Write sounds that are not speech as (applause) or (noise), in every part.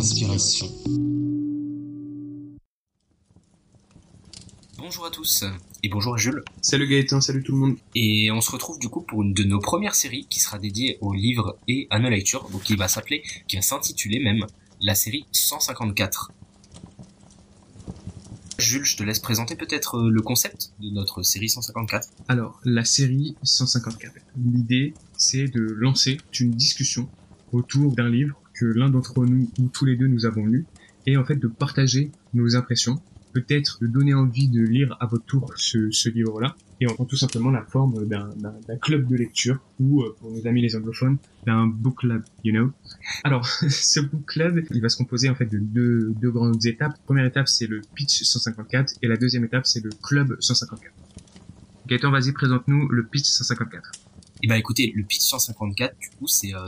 Inspiration. Bonjour à tous et bonjour à Jules. Salut Gaëtan, salut tout le monde. Et on se retrouve du coup pour une de nos premières séries qui sera dédiée aux livres et à nos lectures, donc qui va s'appeler, qui va s'intituler même la série 154. Jules, je te laisse présenter peut-être euh, le concept de notre série 154. Alors, la série 154. L'idée, c'est de lancer une discussion autour d'un livre que l'un d'entre nous ou tous les deux nous avons lu et en fait de partager nos impressions, peut-être de donner envie de lire à votre tour ce, ce livre-là et on prend tout simplement la forme d'un d'un club de lecture ou euh, pour nos amis les anglophones d'un book club, you know. Alors (laughs) ce book club, il va se composer en fait de deux, deux grandes étapes. Première étape c'est le pitch 154 et la deuxième étape c'est le club 154. Gaëtan, vas-y présente-nous le pitch 154. Et bah écoutez, le pitch 154, du coup, c'est euh,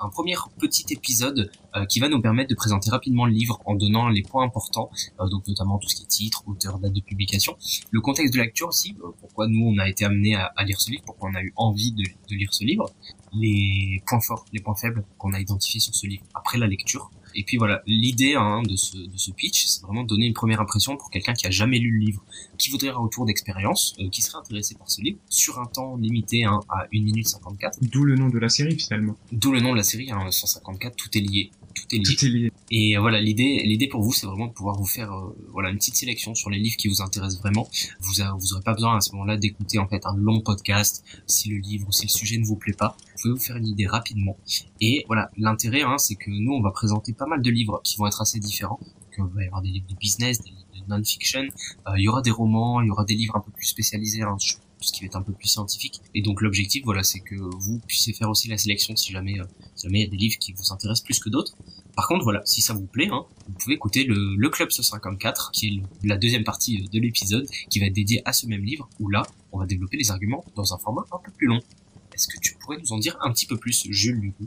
un, premier petit épisode euh, qui va nous permettre de présenter rapidement le livre en donnant les points importants, euh, donc notamment tout ce qui est titre, auteur, date de publication, le contexte de lecture aussi, pourquoi nous on a été amené à, à, lire ce livre, pourquoi on a eu envie de, de lire ce livre, les points forts, les points faibles qu'on a identifiés sur ce livre après la lecture. Et puis voilà, l'idée hein, de, ce, de ce pitch, c'est vraiment de donner une première impression pour quelqu'un qui a jamais lu le livre, qui voudrait un retour d'expérience, euh, qui serait intéressé par ce livre, sur un temps limité hein, à 1 minute 54. D'où le nom de la série finalement. D'où le nom de la série, hein, 154, tout est lié. Tout est lié. Tout est lié. Et euh, voilà, l'idée, l'idée pour vous, c'est vraiment de pouvoir vous faire euh, voilà une petite sélection sur les livres qui vous intéressent vraiment. Vous, a, vous aurez pas besoin à ce moment-là d'écouter en fait un long podcast si le livre ou si le sujet ne vous plaît pas. Vous pouvez vous faire une idée rapidement. Et voilà, l'intérêt, hein, c'est que nous, on va présenter pas mal de livres qui vont être assez différents. Donc, il va y avoir des livres de business, des livres de non-fiction. Euh, il y aura des romans, il y aura des livres un peu plus spécialisés hein, sur ce qui va être un peu plus scientifique. Et donc l'objectif, voilà, c'est que vous puissiez faire aussi la sélection si jamais, euh, si jamais il y a des livres qui vous intéressent plus que d'autres. Par contre, voilà, si ça vous plaît, hein, vous pouvez écouter le, le Club 154, qui est la deuxième partie de l'épisode, qui va être dédié à ce même livre, où là, on va développer les arguments dans un format un peu plus long. Est-ce que tu pourrais nous en dire un petit peu plus, Jules, du coup?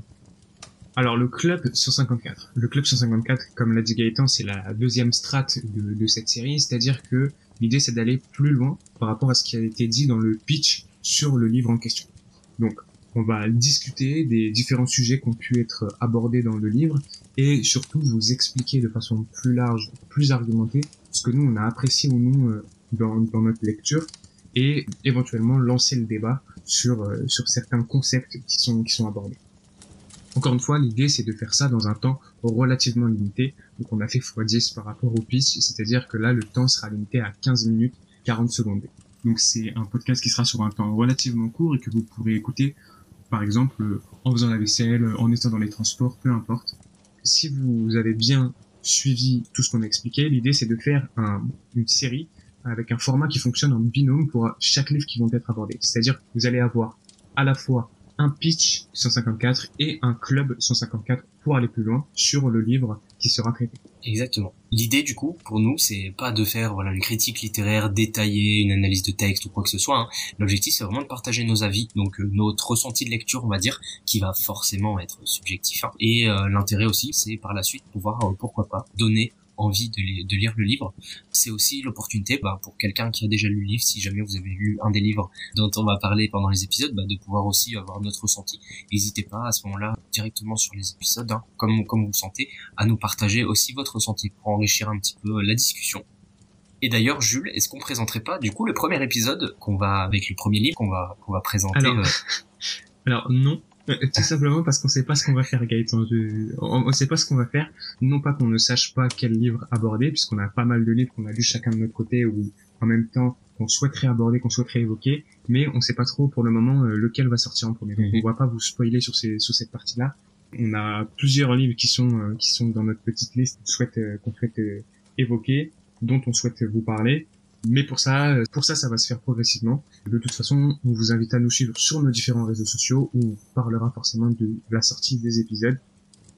Alors le club 154. Le club 154, comme l'a dit Gaëtan, c'est la deuxième strate de, de cette série, c'est-à-dire que l'idée c'est d'aller plus loin par rapport à ce qui a été dit dans le pitch sur le livre en question. Donc on va discuter des différents sujets qui ont pu être abordés dans le livre et surtout vous expliquer de façon plus large, plus argumentée, ce que nous on a apprécié ou non euh, dans, dans notre lecture et éventuellement lancer le débat sur, euh, sur certains concepts qui sont, qui sont abordés. Encore une fois, l'idée c'est de faire ça dans un temps relativement limité. Donc on a fait x10 par rapport au pitch, c'est-à-dire que là le temps sera limité à 15 minutes 40 secondes. Donc c'est un podcast qui sera sur un temps relativement court et que vous pourrez écouter par exemple en faisant la vaisselle, en étant dans les transports, peu importe. Si vous avez bien suivi tout ce qu'on a expliqué, l'idée c'est de faire un, une série avec un format qui fonctionne en binôme pour chaque livre qui vont être abordés. C'est-à-dire que vous allez avoir à la fois un pitch 154 et un club 154 pour aller plus loin sur le livre qui sera traité. Exactement. L'idée du coup pour nous c'est pas de faire voilà une critique littéraire détaillée, une analyse de texte ou quoi que ce soit. Hein. L'objectif c'est vraiment de partager nos avis, donc euh, notre ressenti de lecture on va dire, qui va forcément être subjectif. Hein. Et euh, l'intérêt aussi c'est par la suite pouvoir euh, pourquoi pas donner envie de, de, lire le livre, c'est aussi l'opportunité bah, pour quelqu'un qui a déjà lu le livre, si jamais vous avez lu un des livres dont on va parler pendant les épisodes, bah, de pouvoir aussi avoir notre ressenti. N'hésitez pas à ce moment-là, directement sur les épisodes, hein, comme, comme vous le sentez, à nous partager aussi votre ressenti pour enrichir un petit peu la discussion. Et d'ailleurs, Jules, est-ce qu'on présenterait pas du coup le premier épisode qu'on va avec le premier livre qu'on va qu'on va présenter Alors, euh... (laughs) alors non, tout simplement parce qu'on sait pas ce qu'on va faire, Gaëtan. Je... On, on sait pas ce qu'on va faire. Non pas qu'on ne sache pas quel livre aborder, puisqu'on a pas mal de livres qu'on a lu chacun de notre côté ou en même temps qu'on souhaiterait aborder, qu'on souhaiterait évoquer, mais on sait pas trop pour le moment euh, lequel va sortir en premier. Donc on va pas vous spoiler sur, ces, sur cette partie-là. On a plusieurs livres qui sont euh, qui sont dans notre petite liste qu'on souhaite euh, qu'on souhaite évoquer, dont on souhaite vous parler. Mais pour ça, pour ça, ça va se faire progressivement. De toute façon, on vous invite à nous suivre sur nos différents réseaux sociaux où on parlera forcément de la sortie des épisodes.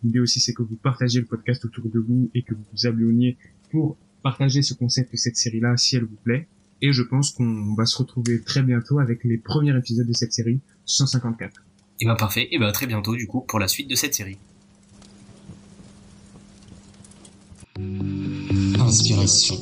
L'idée aussi, c'est que vous partagez le podcast autour de vous et que vous vous abonniez pour partager ce concept de cette série-là si elle vous plaît. Et je pense qu'on va se retrouver très bientôt avec les premiers épisodes de cette série 154. Et ben parfait, et ben très bientôt du coup pour la suite de cette série. Inspiration.